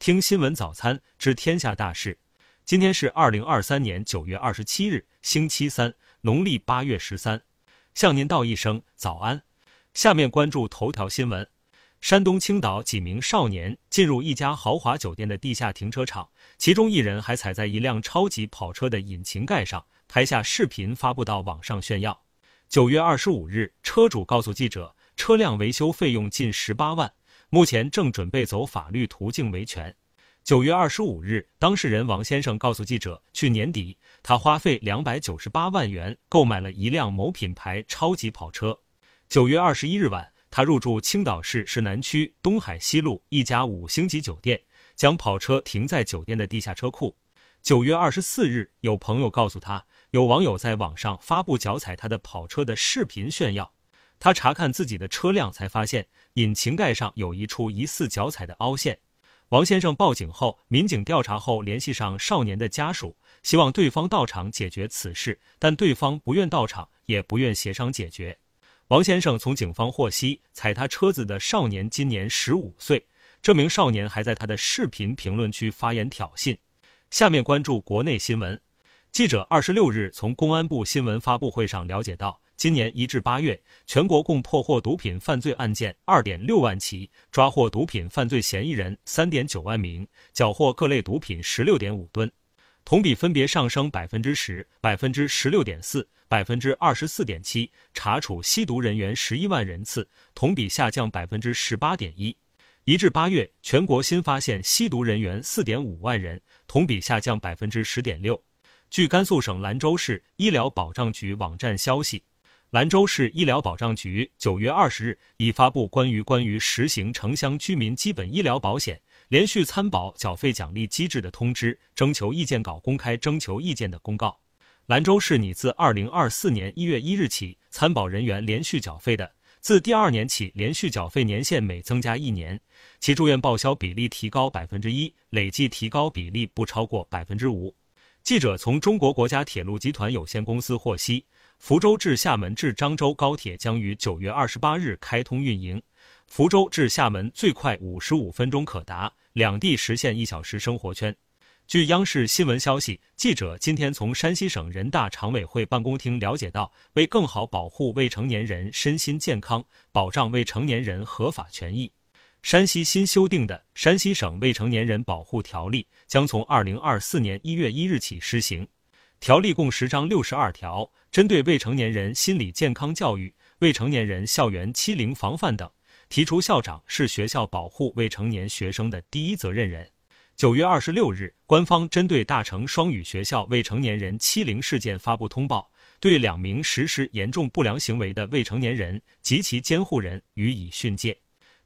听新闻早餐知天下大事。今天是二零二三年九月二十七日，星期三，农历八月十三。向您道一声早安。下面关注头条新闻：山东青岛几名少年进入一家豪华酒店的地下停车场，其中一人还踩在一辆超级跑车的引擎盖上，拍下视频发布到网上炫耀。九月二十五日，车主告诉记者，车辆维修费用近十八万。目前正准备走法律途径维权。九月二十五日，当事人王先生告诉记者，去年底他花费两百九十八万元购买了一辆某品牌超级跑车。九月二十一日晚，他入住青岛市市南区东海西路一家五星级酒店，将跑车停在酒店的地下车库。九月二十四日，有朋友告诉他，有网友在网上发布脚踩他的跑车的视频炫耀。他查看自己的车辆，才发现引擎盖上有一处疑似脚踩的凹陷。王先生报警后，民警调查后联系上少年的家属，希望对方到场解决此事，但对方不愿到场，也不愿协商解决。王先生从警方获悉，踩他车子的少年今年十五岁，这名少年还在他的视频评论区发言挑衅。下面关注国内新闻。记者二十六日从公安部新闻发布会上了解到。今年一至八月，全国共破获毒品犯罪案件二点六万起，抓获毒品犯罪嫌疑人三点九万名，缴获各类毒品十六点五吨，同比分别上升百分之十、百分之十六点四、百分之二十四点七。查处吸毒人员十一万人次，同比下降百分之十八点一。一至八月，全国新发现吸毒人员四点五万人，同比下降百分之十点六。据甘肃省兰州市医疗保障局网站消息。兰州市医疗保障局九月二十日已发布关于关于实行城乡居民基本医疗保险连续参保缴费奖励机制的通知征求意见稿公开征求意见的公告。兰州市拟自二零二四年一月一日起，参保人员连续缴费的，自第二年起连续缴费年限每增加一年，其住院报销比例提高百分之一，累计提高比例不超过百分之五。记者从中国国家铁路集团有限公司获悉。福州至厦门至漳州高铁将于九月二十八日开通运营，福州至厦门最快五十五分钟可达，两地实现一小时生活圈。据央视新闻消息，记者今天从山西省人大常委会办公厅了解到，为更好保护未成年人身心健康，保障未成年人合法权益，山西新修订的《山西省未成年人保护条例》将从二零二四年一月一日起施行。条例共十章六十二条，针对未成年人心理健康教育、未成年人校园欺凌防范等，提出校长是学校保护未成年学生的第一责任人。九月二十六日，官方针对大成双语学校未成年人欺凌事件发布通报，对两名实施严重不良行为的未成年人及其监护人予以训诫，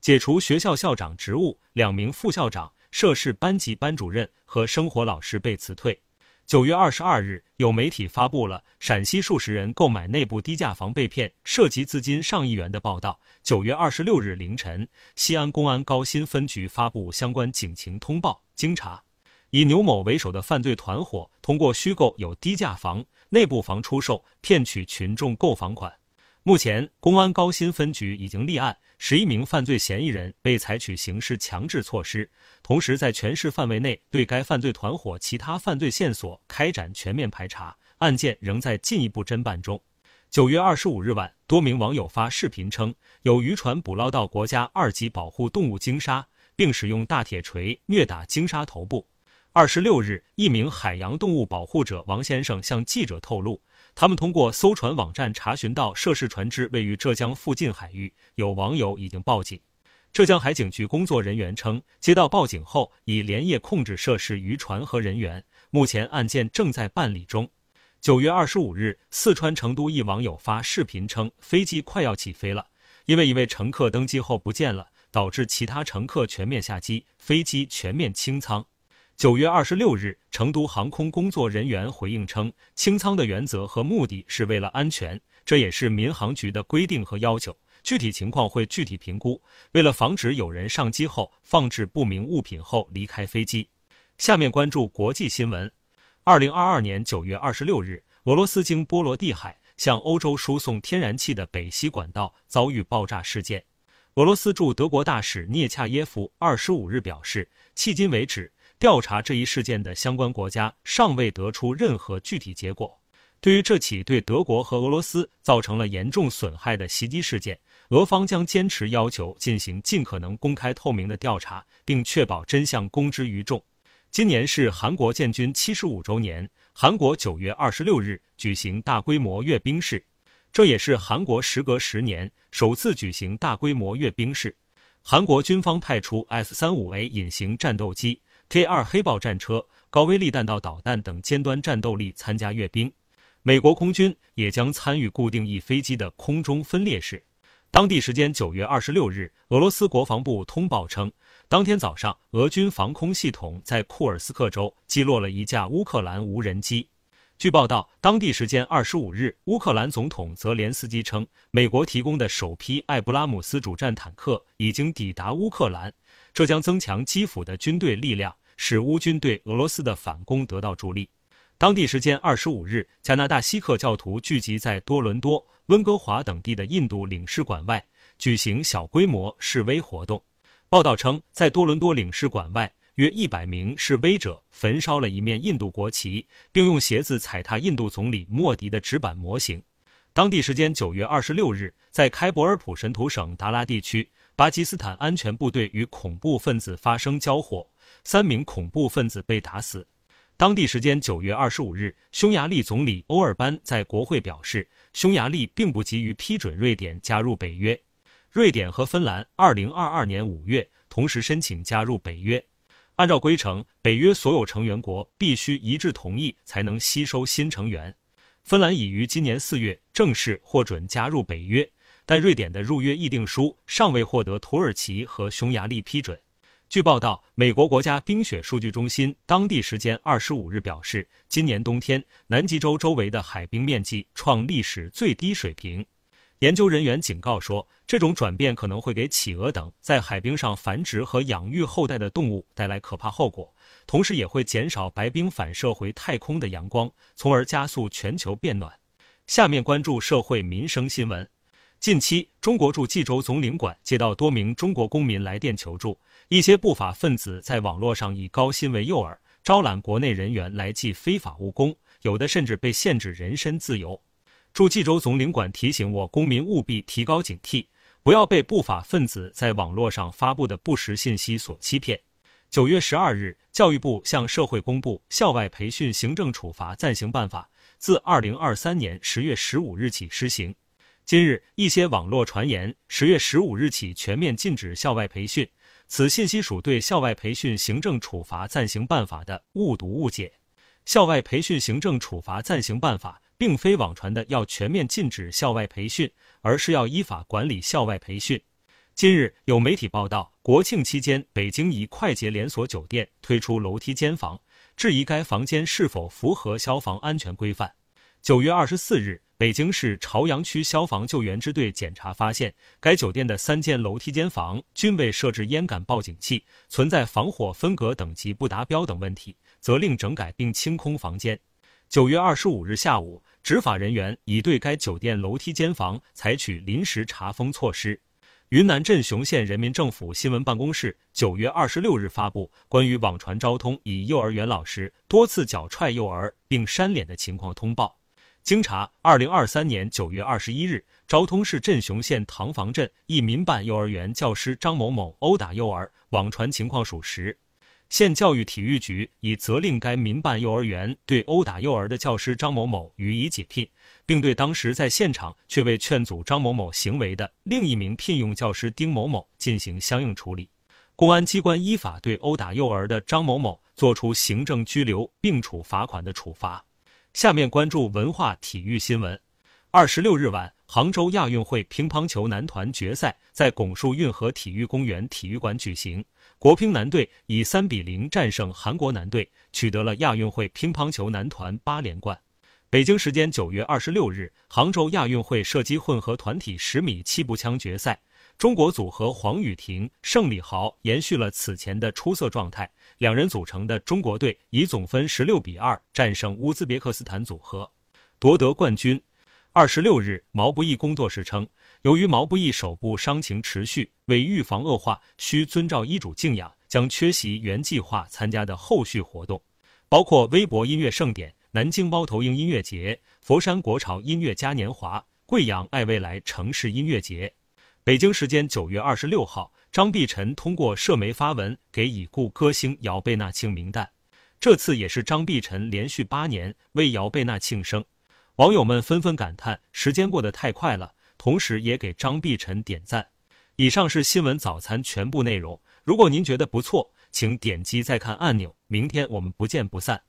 解除学校校长职务，两名副校长、涉事班级班主任和生活老师被辞退。九月二十二日，有媒体发布了陕西数十人购买内部低价房被骗，涉及资金上亿元的报道。九月二十六日凌晨，西安公安高新分局发布相关警情通报，经查，以牛某为首的犯罪团伙通过虚构有低价房、内部房出售，骗取群众购房款。目前，公安高新分局已经立案，十一名犯罪嫌疑人被采取刑事强制措施，同时在全市范围内对该犯罪团伙其他犯罪线索开展全面排查，案件仍在进一步侦办中。九月二十五日晚，多名网友发视频称，有渔船捕捞到国家二级保护动物鲸鲨，并使用大铁锤虐打鲸鲨头部。二十六日，一名海洋动物保护者王先生向记者透露。他们通过搜船网站查询到涉事船只位于浙江附近海域，有网友已经报警。浙江海警局工作人员称，接到报警后已连夜控制涉事渔船和人员，目前案件正在办理中。九月二十五日，四川成都一网友发视频称，飞机快要起飞了，因为一位乘客登机后不见了，导致其他乘客全面下机，飞机全面清仓。九月二十六日，成都航空工作人员回应称，清仓的原则和目的是为了安全，这也是民航局的规定和要求，具体情况会具体评估。为了防止有人上机后放置不明物品后离开飞机。下面关注国际新闻。二零二二年九月二十六日，俄罗斯经波罗的海向欧洲输送天然气的北溪管道遭遇爆炸事件。俄罗斯驻德国大使涅恰耶夫二十五日表示，迄今为止，调查这一事件的相关国家尚未得出任何具体结果。对于这起对德国和俄罗斯造成了严重损害的袭击事件，俄方将坚持要求进行尽可能公开透明的调查，并确保真相公之于众。今年是韩国建军七十五周年，韩国九月二十六日举行大规模阅兵式。这也是韩国时隔十年首次举行大规模阅兵式。韩国军方派出 S 三五 A 隐形战斗机、K 二黑豹战车、高威力弹道导弹等尖端战斗力参加阅兵。美国空军也将参与固定翼飞机的空中分裂式。当地时间九月二十六日，俄罗斯国防部通报称，当天早上，俄军防空系统在库尔斯克州击落了一架乌克兰无人机。据报道，当地时间二十五日，乌克兰总统泽连斯基称，美国提供的首批艾布拉姆斯主战坦克已经抵达乌克兰，这将增强基辅的军队力量，使乌军对俄罗斯的反攻得到助力。当地时间二十五日，加拿大锡克教徒聚集在多伦多、温哥华等地的印度领事馆外举行小规模示威活动。报道称，在多伦多领事馆外。约一百名示威者焚烧了一面印度国旗，并用鞋子踩踏印度总理莫迪的纸板模型。当地时间九月二十六日，在开伯尔普什图省达拉地区，巴基斯坦安全部队与恐怖分子发生交火，三名恐怖分子被打死。当地时间九月二十五日，匈牙利总理欧尔班在国会表示，匈牙利并不急于批准瑞典加入北约。瑞典和芬兰二零二二年五月同时申请加入北约。按照规程，北约所有成员国必须一致同意才能吸收新成员。芬兰已于今年四月正式获准加入北约，但瑞典的入约议定书尚未获得土耳其和匈牙利批准。据报道，美国国家冰雪数据中心当地时间二十五日表示，今年冬天南极洲周围的海冰面积创历史最低水平。研究人员警告说，这种转变可能会给企鹅等在海冰上繁殖和养育后代的动物带来可怕后果，同时也会减少白冰反射回太空的阳光，从而加速全球变暖。下面关注社会民生新闻。近期，中国驻济州总领馆接到多名中国公民来电求助，一些不法分子在网络上以高薪为诱饵，招揽国内人员来济非法务工，有的甚至被限制人身自由。驻济州总领馆提醒我公民务必提高警惕，不要被不法分子在网络上发布的不实信息所欺骗。九月十二日，教育部向社会公布《校外培训行政处罚暂行办法》，自二零二三年十月十五日起施行。今日，一些网络传言十月十五日起全面禁止校外培训，此信息属对《校外培训行政处罚暂行办法》的误读误解。《校外培训行政处罚暂行办法》。并非网传的要全面禁止校外培训，而是要依法管理校外培训。近日有媒体报道，国庆期间，北京一快捷连锁酒店推出楼梯间房，质疑该房间是否符合消防安全规范。九月二十四日，北京市朝阳区消防救援支队检查发现，该酒店的三间楼梯间房均未设置烟感报警器，存在防火分隔等级不达标等问题，责令整改并清空房间。九月二十五日下午，执法人员已对该酒店楼梯间房采取临时查封措施。云南镇雄县人民政府新闻办公室九月二十六日发布关于网传昭通以幼儿园老师多次脚踹幼儿并扇脸的情况通报。经查，二零二三年九月二十一日，昭通市镇雄县塘房镇一民办幼儿园教师张某某殴打幼儿，网传情况属实。县教育体育局已责令该民办幼儿园对殴打幼儿的教师张某某予以解聘，并对当时在现场却未劝阻张某某行为的另一名聘用教师丁某某进行相应处理。公安机关依法对殴打幼儿的张某某作出行政拘留并处罚款的处罚。下面关注文化体育新闻。二十六日晚，杭州亚运会乒乓球男团决赛在拱墅运河体育公园体育馆举行。国乒男队以三比零战胜韩国男队，取得了亚运会乒乓球男团八连冠。北京时间九月二十六日，杭州亚运会射击混合团体十米气步枪决赛，中国组合黄雨婷、盛李豪延续了此前的出色状态，两人组成的中国队以总分十六比二战胜乌兹别克斯坦组合，夺得冠军。二十六日，毛不易工作室称，由于毛不易手部伤情持续，为预防恶化，需遵照医嘱静养，将缺席原计划参加的后续活动，包括微博音乐盛典、南京猫头鹰音乐节、佛山国潮音乐嘉年华、贵阳爱未来城市音乐节。北京时间九月二十六号，张碧晨通过社媒发文给已故歌星姚贝娜庆明诞，这次也是张碧晨连续八年为姚贝娜庆生，网友们纷纷感叹时间过得太快了。同时，也给张碧晨点赞。以上是新闻早餐全部内容。如果您觉得不错，请点击再看按钮。明天我们不见不散。